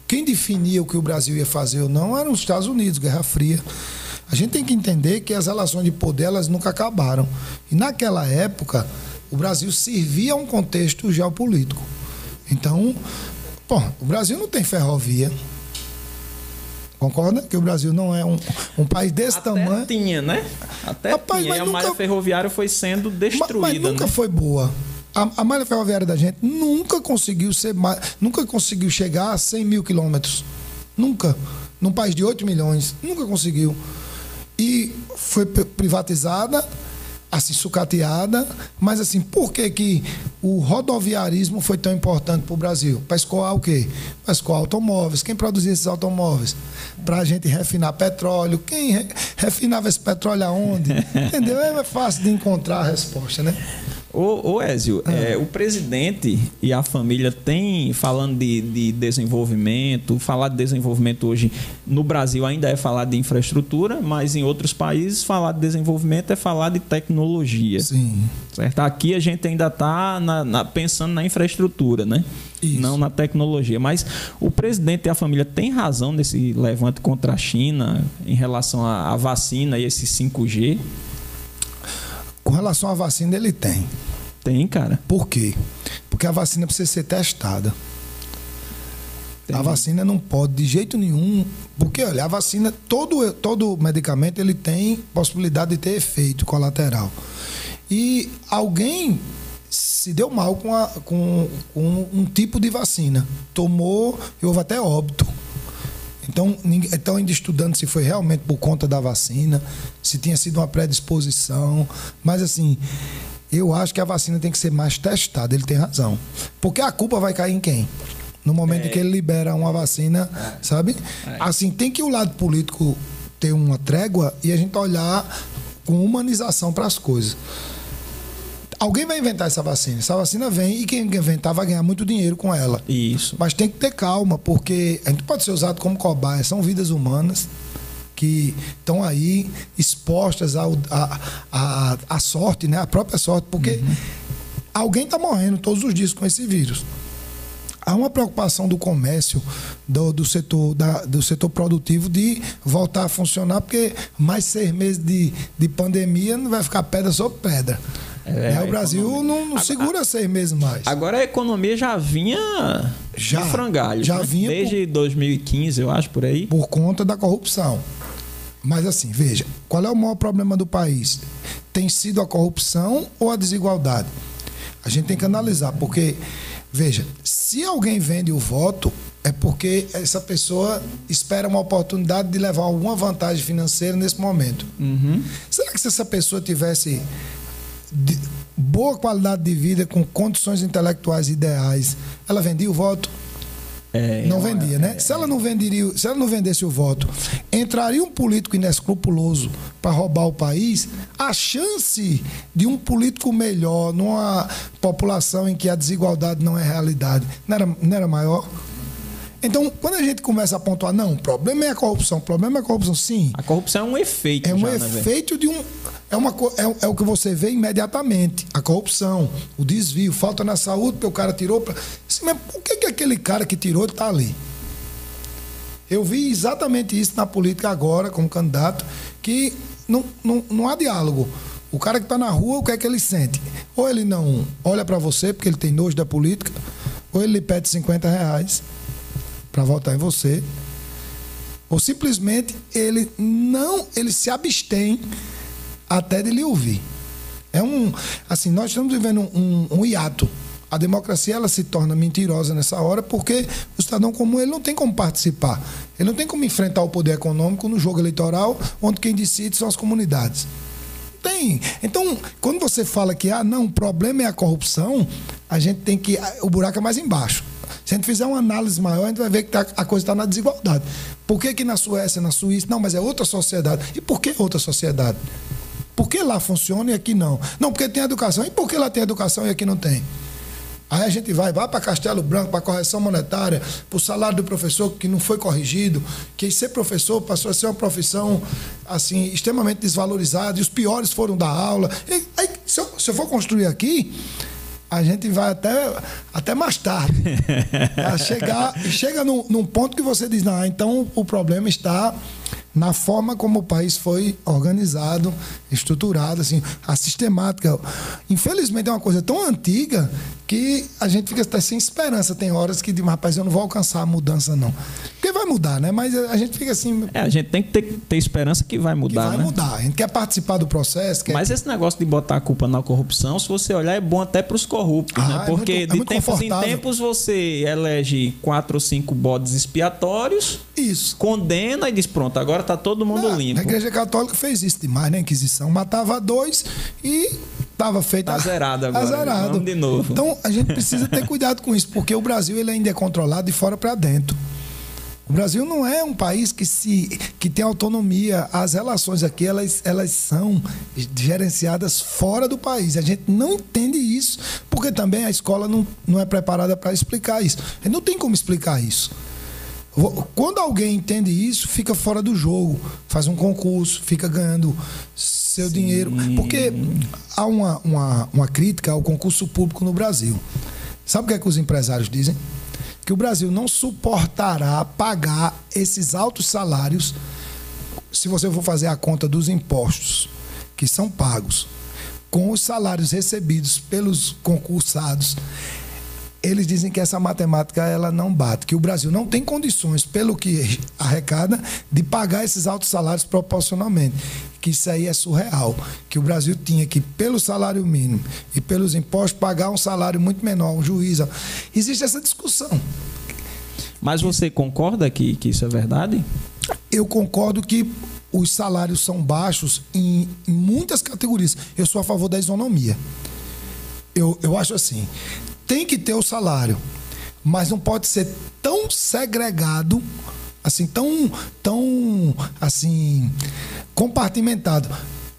B: Quem definia o que o Brasil ia fazer ou não eram os Estados Unidos, Guerra Fria. A gente tem que entender que as relações de poder elas nunca acabaram. E naquela época, o Brasil servia a um contexto geopolítico. Então, pô, o Brasil não tem ferrovia. Concorda? Que o Brasil não é um, um país desse
A: Até
B: tamanho.
A: tinha, né? Até Rapaz, tinha. Mas a nunca, malha ferroviária foi sendo destruída. Mas,
B: mas nunca
A: né?
B: foi boa. A, a, malha ferroviária da gente nunca conseguiu ser nunca conseguiu chegar a 100 mil quilômetros. Nunca. Num país de 8 milhões. Nunca conseguiu e foi privatizada, assim, sucateada, mas assim, por que, que o rodoviarismo foi tão importante para o Brasil? Para escoar o quê? Para escoar automóveis. Quem produzia esses automóveis? Para a gente refinar petróleo. Quem re refinava esse petróleo aonde? *laughs* Entendeu? É fácil de encontrar a resposta, né?
A: Ô, ô Ézio, ah. é, o presidente e a família têm, falando de, de, desenvolvimento, falar de desenvolvimento hoje no Brasil ainda é falar de infraestrutura, mas em outros países falar de desenvolvimento é falar de tecnologia.
B: Sim.
A: Certo? Aqui a gente ainda está pensando na infraestrutura, né? Isso. Não na tecnologia. Mas o presidente e a família têm razão nesse levante contra a China em relação à, à vacina e esse 5G?
B: Com relação à vacina, ele tem.
A: Tem, cara.
B: Por quê? Porque a vacina precisa ser testada. Tem. A vacina não pode de jeito nenhum, porque olha, a vacina, todo, todo medicamento ele tem possibilidade de ter efeito colateral. E alguém se deu mal com, a, com, com um tipo de vacina, tomou e houve até óbito. Então, estão ainda estudando se foi realmente por conta da vacina, se tinha sido uma predisposição. Mas, assim, eu acho que a vacina tem que ser mais testada. Ele tem razão. Porque a culpa vai cair em quem? No momento é. em que ele libera uma vacina, é. sabe? É. Assim, tem que o lado político ter uma trégua e a gente olhar com humanização para as coisas. Alguém vai inventar essa vacina. Essa vacina vem e quem inventar vai ganhar muito dinheiro com ela.
A: Isso.
B: Mas tem que ter calma, porque a gente pode ser usado como cobaia. São vidas humanas que estão aí expostas à a, a, a, sorte, né? A própria sorte, porque uhum. alguém está morrendo todos os dias com esse vírus. Há uma preocupação do comércio, do, do, setor, da, do setor produtivo de voltar a funcionar, porque mais seis meses de, de pandemia não vai ficar pedra sobre pedra. É, é, o Brasil não, não segura a, seis meses mais.
A: Agora a economia já vinha já, de frangalho. Já né? vinha Desde por, 2015, eu acho, por aí.
B: Por conta da corrupção. Mas assim, veja, qual é o maior problema do país? Tem sido a corrupção ou a desigualdade? A gente tem que analisar, porque, veja, se alguém vende o voto, é porque essa pessoa espera uma oportunidade de levar alguma vantagem financeira nesse momento.
A: Uhum.
B: Será que se essa pessoa tivesse de boa qualidade de vida, com condições intelectuais ideais, ela vendia o voto? É, não vendia, né? É, se ela não venderia, se ela não vendesse o voto, entraria um político inescrupuloso para roubar o país, a chance de um político melhor numa população em que a desigualdade não é realidade, não era, não era maior? Então, quando a gente começa a pontuar, não, o problema é a corrupção, o problema é a corrupção, sim.
A: A corrupção é um efeito.
B: É um já, né, efeito né, de um é, uma, é, é, o que você vê imediatamente. A corrupção, o desvio, falta na saúde, porque o cara tirou. Pra... Assim, mas por que, que aquele cara que tirou está ali? Eu vi exatamente isso na política agora, como candidato, que não, não, não há diálogo. O cara que está na rua, o que é que ele sente? Ou ele não olha para você, porque ele tem nojo da política, ou ele lhe pede 50 reais para votar em você, ou simplesmente ele não, ele se abstém até de lhe ouvir. É um, assim, nós estamos vivendo um, um hiato. A democracia ela se torna mentirosa nessa hora porque o cidadão comum ele não tem como participar. Ele não tem como enfrentar o poder econômico no jogo eleitoral, onde quem decide são as comunidades. Tem. Então, quando você fala que ah, não, o problema é a corrupção, a gente tem que. O buraco é mais embaixo. Se a gente fizer uma análise maior, a gente vai ver que tá, a coisa está na desigualdade. Por que, que na Suécia, na Suíça, não, mas é outra sociedade. E por que outra sociedade? Por que lá funciona e aqui não? Não, porque tem educação. E por que lá tem educação e aqui não tem? Aí a gente vai, vai para Castelo Branco, para correção monetária, para o salário do professor que não foi corrigido, que ser professor passou a ser uma profissão assim extremamente desvalorizada, e os piores foram da aula. E, aí, se eu, se eu for construir aqui, a gente vai até, até mais tarde. *laughs* chegar, chega num, num, ponto que você diz, não, então o problema está na forma como o país foi organizado, estruturado, assim, a sistemática. Infelizmente é uma coisa tão antiga que a gente fica até sem esperança. Tem horas que diz, rapaz, eu não vou alcançar a mudança, não. Porque vai mudar, né? Mas a gente fica assim.
A: É, a gente tem que ter, ter esperança que vai mudar. Que
B: vai
A: né?
B: mudar. A gente quer participar do processo. Quer...
A: Mas esse negócio de botar a culpa na corrupção, se você olhar, é bom até para os corruptos, ah, né? Porque é muito, é de tempos em tempos você elege quatro ou cinco bodes expiatórios.
B: Isso.
A: Condena e diz: pronto, agora tá todo mundo
B: não,
A: limpo.
B: A Igreja Católica fez isso demais, né? Inquisição. Matava dois e estava feito.
A: Tá zerado agora.
B: Tá zerado.
A: Vamos de novo.
B: Então a gente precisa ter cuidado com isso, porque o Brasil ele ainda é controlado de fora para dentro. O Brasil não é um país que se que tem autonomia. As relações aqui elas, elas são gerenciadas fora do país. A gente não entende isso, porque também a escola não, não é preparada para explicar isso. A gente não tem como explicar isso. Quando alguém entende isso, fica fora do jogo, faz um concurso, fica ganhando seu Sim. dinheiro. Porque há uma, uma, uma crítica ao concurso público no Brasil. Sabe o que, é que os empresários dizem? Que o Brasil não suportará pagar esses altos salários se você for fazer a conta dos impostos que são pagos com os salários recebidos pelos concursados eles dizem que essa matemática ela não bate, que o Brasil não tem condições, pelo que arrecada, de pagar esses altos salários proporcionalmente. Que isso aí é surreal. Que o Brasil tinha que, pelo salário mínimo e pelos impostos, pagar um salário muito menor, um juiz. Existe essa discussão.
A: Mas você concorda que, que isso é verdade?
B: Eu concordo que os salários são baixos em, em muitas categorias. Eu sou a favor da isonomia. Eu, eu acho assim: tem que ter o salário, mas não pode ser tão segregado, assim, tão, tão, assim, compartimentado.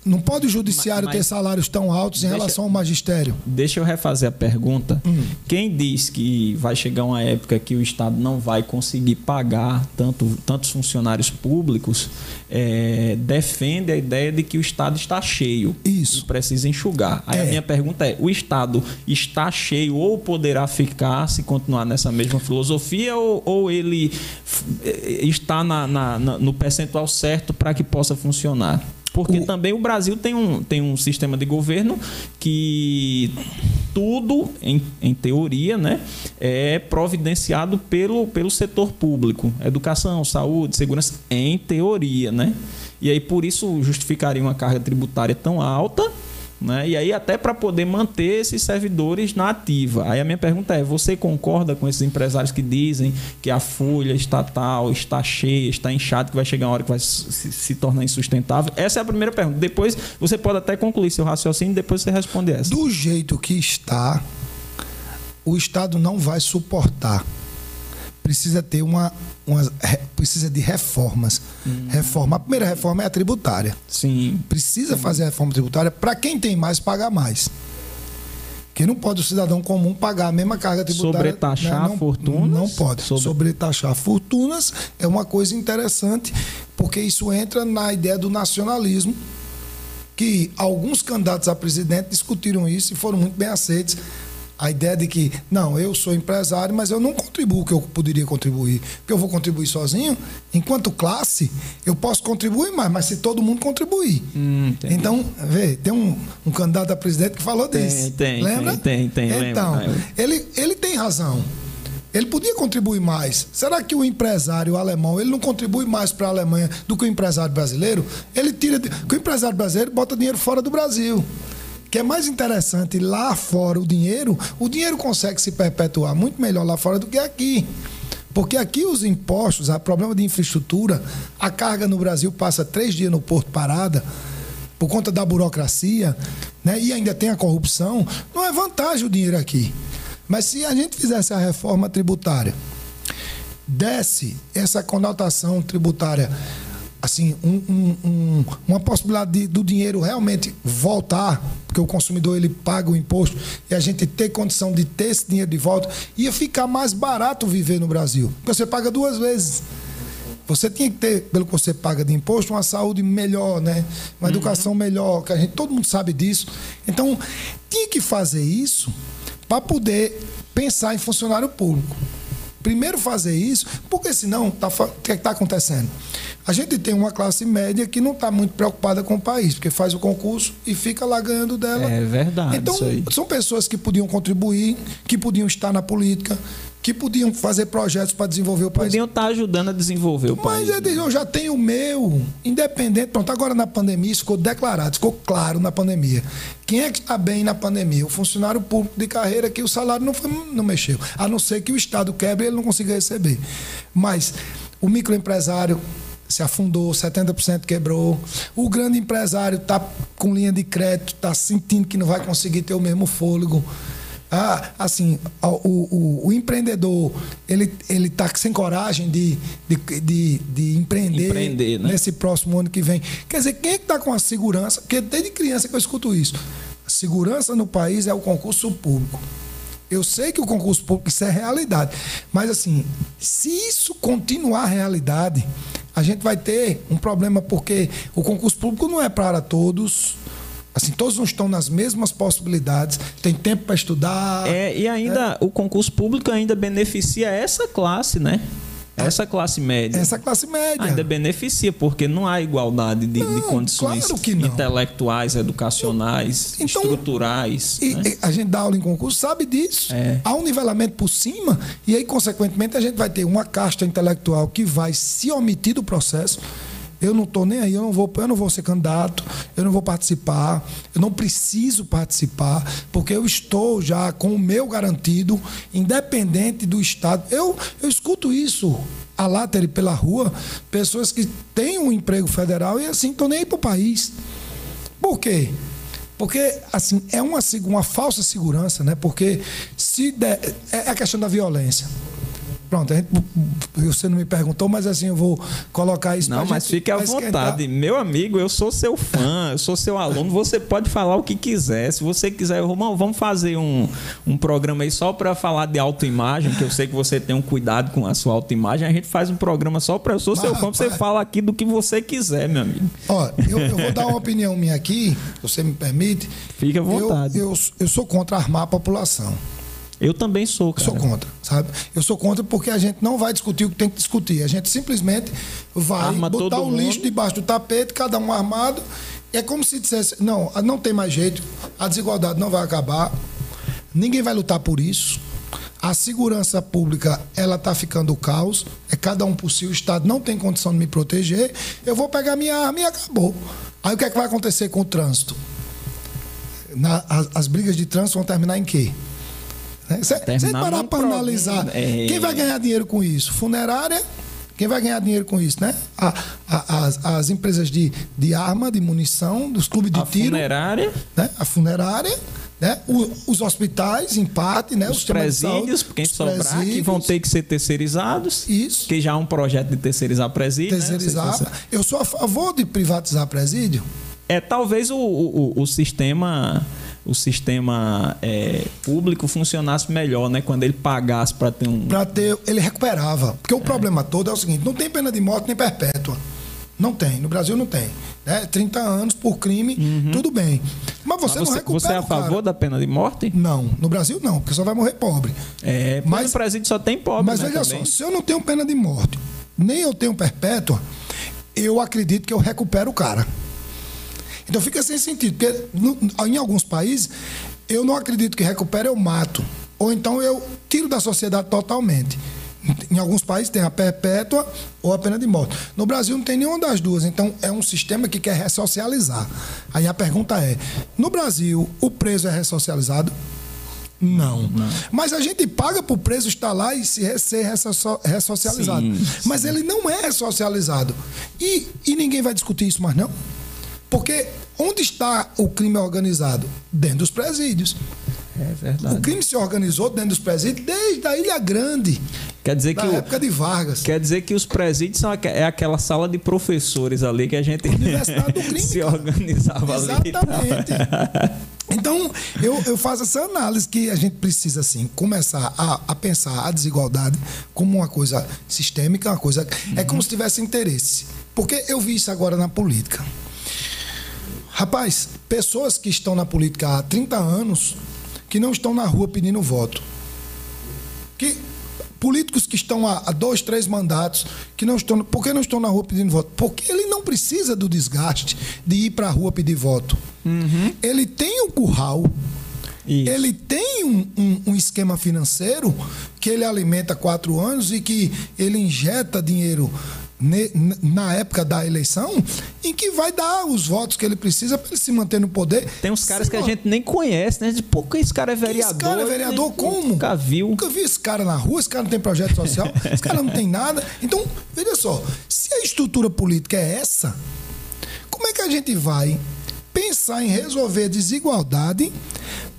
B: Não pode o judiciário mas, mas ter salários tão altos em deixa, relação ao magistério?
A: Deixa eu refazer a pergunta. Hum. Quem diz que vai chegar uma época que o Estado não vai conseguir pagar tanto, tantos funcionários públicos, é, defende a ideia de que o Estado está cheio.
B: Isso.
A: E precisa enxugar. Aí é. a minha pergunta é: o Estado está cheio ou poderá ficar se continuar nessa mesma filosofia ou, ou ele é, está na, na, na, no percentual certo para que possa funcionar? Porque o... também o Brasil tem um, tem um sistema de governo que tudo, em, em teoria, né, é providenciado pelo, pelo setor público. Educação, saúde, segurança, em teoria, né? E aí, por isso, justificaria uma carga tributária tão alta né? E aí, até para poder manter esses servidores na ativa. Aí a minha pergunta é: você concorda com esses empresários que dizem que a folha estatal está cheia, está inchada, que vai chegar uma hora que vai se, se tornar insustentável? Essa é a primeira pergunta. Depois você pode até concluir seu raciocínio, depois você responde essa.
B: Do jeito que está, o Estado não vai suportar precisa ter uma, uma precisa de reformas. Hum. Reforma. A primeira reforma é a tributária.
A: Sim.
B: Precisa Sim. fazer a reforma tributária para quem tem mais pagar mais. Que não pode o cidadão comum pagar a mesma carga tributária.
A: Sobretaxar
B: né? não,
A: fortunas?
B: Não pode. Sobre... Sobretaxar fortunas é uma coisa interessante, porque isso entra na ideia do nacionalismo que alguns candidatos a presidente discutiram isso e foram muito bem aceitos a ideia de que, não, eu sou empresário, mas eu não contribuo o que eu poderia contribuir. Porque eu vou contribuir sozinho, enquanto classe, eu posso contribuir mais, mas se todo mundo contribuir. Hum, então, vê, tem um, um, candidato a presidente que falou
A: tem,
B: disso.
A: Tem,
B: Lembra?
A: Tem, tem, tem.
B: Então, ele, ele tem razão. Ele podia contribuir mais. Será que o empresário alemão ele não contribui mais para a Alemanha do que o empresário brasileiro? Ele tira. Que o empresário brasileiro bota dinheiro fora do Brasil que é mais interessante lá fora o dinheiro, o dinheiro consegue se perpetuar muito melhor lá fora do que aqui. Porque aqui os impostos, o problema de infraestrutura, a carga no Brasil passa três dias no porto parada, por conta da burocracia, né? e ainda tem a corrupção, não é vantagem o dinheiro aqui. Mas se a gente fizesse a reforma tributária, desse essa conotação tributária assim, um, um, um, uma possibilidade de, do dinheiro realmente voltar, porque o consumidor ele paga o imposto e a gente ter condição de ter esse dinheiro de volta, ia ficar mais barato viver no Brasil, porque você paga duas vezes. Você tinha que ter, pelo que você paga de imposto, uma saúde melhor, né? Uma uhum. educação melhor, que a gente todo mundo sabe disso. Então, tinha que fazer isso para poder pensar em funcionário público. Primeiro fazer isso, porque senão tá, o que é está acontecendo? A gente tem uma classe média que não está muito preocupada com o país, porque faz o concurso e fica lá ganhando dela.
A: É verdade.
B: Então, são pessoas que podiam contribuir, que podiam estar na política, que podiam fazer projetos para desenvolver o país.
A: Podiam estar tá ajudando a desenvolver o
B: Mas
A: país.
B: Mas eu já tenho o meu, independente. Pronto, agora na pandemia isso ficou declarado, ficou claro na pandemia. Quem é que está bem na pandemia? O funcionário público de carreira que o salário não, foi, não mexeu. A não ser que o Estado quebre e ele não consiga receber. Mas o microempresário se afundou, 70% quebrou. O grande empresário está com linha de crédito, está sentindo que não vai conseguir ter o mesmo fôlego. Ah, assim, o, o, o, empreendedor ele ele está sem coragem de, de, de, de empreender,
A: empreender né?
B: nesse próximo ano que vem. Quer dizer, quem é que está com a segurança? Porque desde criança que eu escuto isso. A segurança no país é o concurso público. Eu sei que o concurso público isso é realidade, mas assim, se isso continuar realidade, a gente vai ter um problema porque o concurso público não é para todos. Assim, todos não estão nas mesmas possibilidades, tem tempo para estudar.
A: É, e ainda é. o concurso público ainda beneficia essa classe, né? Essa classe média.
B: Essa classe média.
A: Ainda beneficia, porque não há igualdade de, não, de condições claro intelectuais, educacionais, então, estruturais.
B: E, né? A gente dá aula em concurso, sabe disso. É. Há um nivelamento por cima, e aí, consequentemente, a gente vai ter uma casta intelectual que vai se omitir do processo eu não estou nem aí, eu não, vou, eu não vou ser candidato, eu não vou participar, eu não preciso participar, porque eu estou já com o meu garantido, independente do Estado. Eu, eu escuto isso a láteri pela rua, pessoas que têm um emprego federal e assim estão nem aí para o país. Por quê? Porque, assim, é uma, uma falsa segurança, né? Porque se der, é a questão da violência. Pronto, gente, você não me perguntou, mas assim eu vou colocar isso
A: Não, mas fique à vontade. Meu amigo, eu sou seu fã, eu sou seu aluno, você pode falar o que quiser. Se você quiser, irmão, vamos fazer um, um programa aí só para falar de autoimagem, que eu sei que você tem um cuidado com a sua autoimagem. A gente faz um programa só para eu sou mas, seu fã, você fala aqui do que você quiser, meu amigo.
B: Ó, eu, eu vou dar uma opinião minha aqui, se você me permite.
A: Fique à vontade.
B: Eu, eu, eu sou contra armar a população.
A: Eu também sou, cara.
B: Sou contra, sabe? Eu sou contra porque a gente não vai discutir o que tem que discutir. A gente simplesmente vai Arma botar o mundo. lixo debaixo do tapete, cada um armado. É como se dissesse: não, não tem mais jeito, a desigualdade não vai acabar, ninguém vai lutar por isso. A segurança pública ela está ficando caos, é cada um por si, o Estado não tem condição de me proteger, eu vou pegar minha arma e acabou. Aí o que é que vai acontecer com o trânsito? Na, as, as brigas de trânsito vão terminar em quê? Você né? parar para analisar, é... quem vai ganhar dinheiro com isso? Funerária? Quem vai ganhar dinheiro com isso, né? A, a, as, as, empresas de, de arma, de munição, dos clubes de
A: a
B: tiro.
A: Funerária.
B: Né? A funerária. Né? O, os hospitais, em parte, né?
A: Os, os presídios, quem os sobrar, presídios. que vão ter que ser terceirizados.
B: Isso.
A: Que já há um projeto de terceirizar presídio.
B: Né? Terceirizar. Né? Eu sou a favor de privatizar presídio.
A: É talvez o, o, o sistema o sistema é, público funcionasse melhor, né? Quando ele pagasse para ter um.
B: Para ter. Ele recuperava. Porque o é. problema todo é o seguinte: não tem pena de morte nem perpétua. Não tem. No Brasil não tem. Né? 30 anos por crime, uhum. tudo bem. Mas você, Mas você não recupera
A: Você é a favor da pena de morte?
B: Não. No Brasil não, porque só vai morrer pobre.
A: É, mas no presídio só tem pobre.
B: Mas né, veja também. só, se eu não tenho pena de morte, nem eu tenho perpétua, eu acredito que eu recupero o cara. Então fica sem sentido, porque no, em alguns países eu não acredito que recupere, eu mato. Ou então eu tiro da sociedade totalmente. Em alguns países tem a perpétua ou a pena de morte. No Brasil não tem nenhuma das duas. Então é um sistema que quer ressocializar. Aí a pergunta é: no Brasil o preso é ressocializado? Não. não. Mas a gente paga para o preso estar lá e ser ressocializado. Sim, Mas sim. ele não é ressocializado. E, e ninguém vai discutir isso mais, não? Porque onde está o crime organizado? Dentro dos presídios.
A: É verdade.
B: O crime se organizou dentro dos presídios desde a Ilha Grande.
A: Quer dizer que
B: época
A: o,
B: de Vargas.
A: Quer dizer que os presídios são é aquela sala de professores ali que a gente
B: Universidade do crime, *laughs*
A: se organizava
B: Exatamente. ali. Exatamente. Então, eu, eu faço essa análise que a gente precisa, assim, começar a, a pensar a desigualdade como uma coisa sistêmica, uma coisa. Uhum. É como se tivesse interesse. Porque eu vi isso agora na política. Rapaz, pessoas que estão na política há 30 anos que não estão na rua pedindo voto. Que políticos que estão há, dois, três mandatos, que não estão. Por que não estão na rua pedindo voto? Porque ele não precisa do desgaste de ir para a rua pedir voto. Uhum. Ele tem o curral. Isso. Ele tem um, um, um, esquema financeiro que ele alimenta quatro anos e que ele injeta dinheiro na época da eleição, em que vai dar os votos que ele precisa para ele se manter no poder.
A: Tem uns caras que a gente nem conhece, né? De pouco esse cara é vereador. Esse cara
B: é vereador como?
A: Nunca viu.
B: Nunca vi esse cara na rua, esse cara não tem projeto social, *laughs* esse cara não tem nada. Então, veja só, se a estrutura política é essa, como é que a gente vai pensar em resolver a desigualdade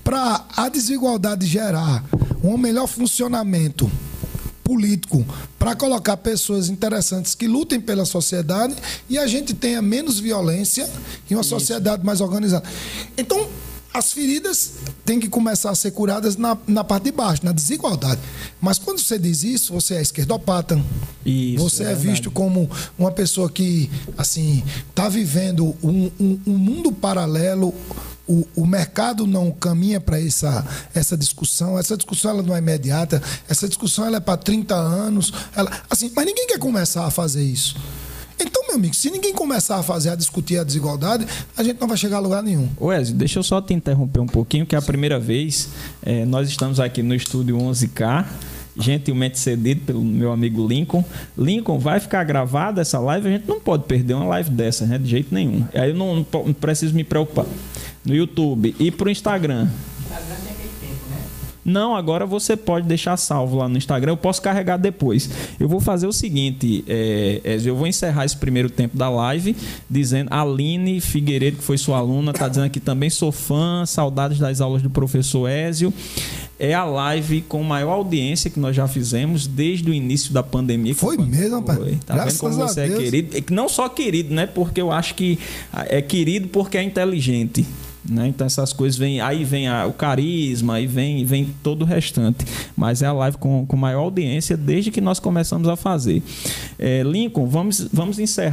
B: para a desigualdade gerar um melhor funcionamento político para colocar pessoas interessantes que lutem pela sociedade e a gente tenha menos violência e uma Isso. sociedade mais organizada. Então, as feridas têm que começar a ser curadas na, na parte de baixo, na desigualdade. Mas quando você diz isso, você é esquerdopata. Isso, você é, é visto como uma pessoa que, assim, está vivendo um, um, um mundo paralelo o, o mercado não caminha para essa, essa discussão. Essa discussão ela não é imediata. Essa discussão ela é para 30 anos. Ela, assim, mas ninguém quer começar a fazer isso. Então, meu amigo, se ninguém começar a fazer, a discutir a desigualdade, a gente não vai chegar a lugar nenhum.
A: Wesley, deixa eu só te interromper um pouquinho, que é a primeira vez. É, nós estamos aqui no estúdio 11K gentilmente cedido pelo meu amigo Lincoln. Lincoln, vai ficar gravada essa live, a gente não pode perder uma live dessa, né? De jeito nenhum. Aí eu não, não preciso me preocupar no YouTube e pro Instagram. Não, agora você pode deixar salvo lá no Instagram. Eu posso carregar depois. Eu vou fazer o seguinte, é, eu vou encerrar esse primeiro tempo da live dizendo Aline Figueiredo, que foi sua aluna, está dizendo aqui também sou fã, saudades das aulas do professor Ézio. É a live com maior audiência que nós já fizemos desde o início da pandemia.
B: Foi mesmo, rapaz.
A: Tá Graças vendo como você é querido? Não só querido, né? Porque eu acho que é querido porque é inteligente. Né? Então essas coisas vêm, aí vem a, o carisma, aí vem, vem todo o restante. Mas é a live com, com maior audiência desde que nós começamos a fazer. É, Lincoln, vamos, vamos encerrar.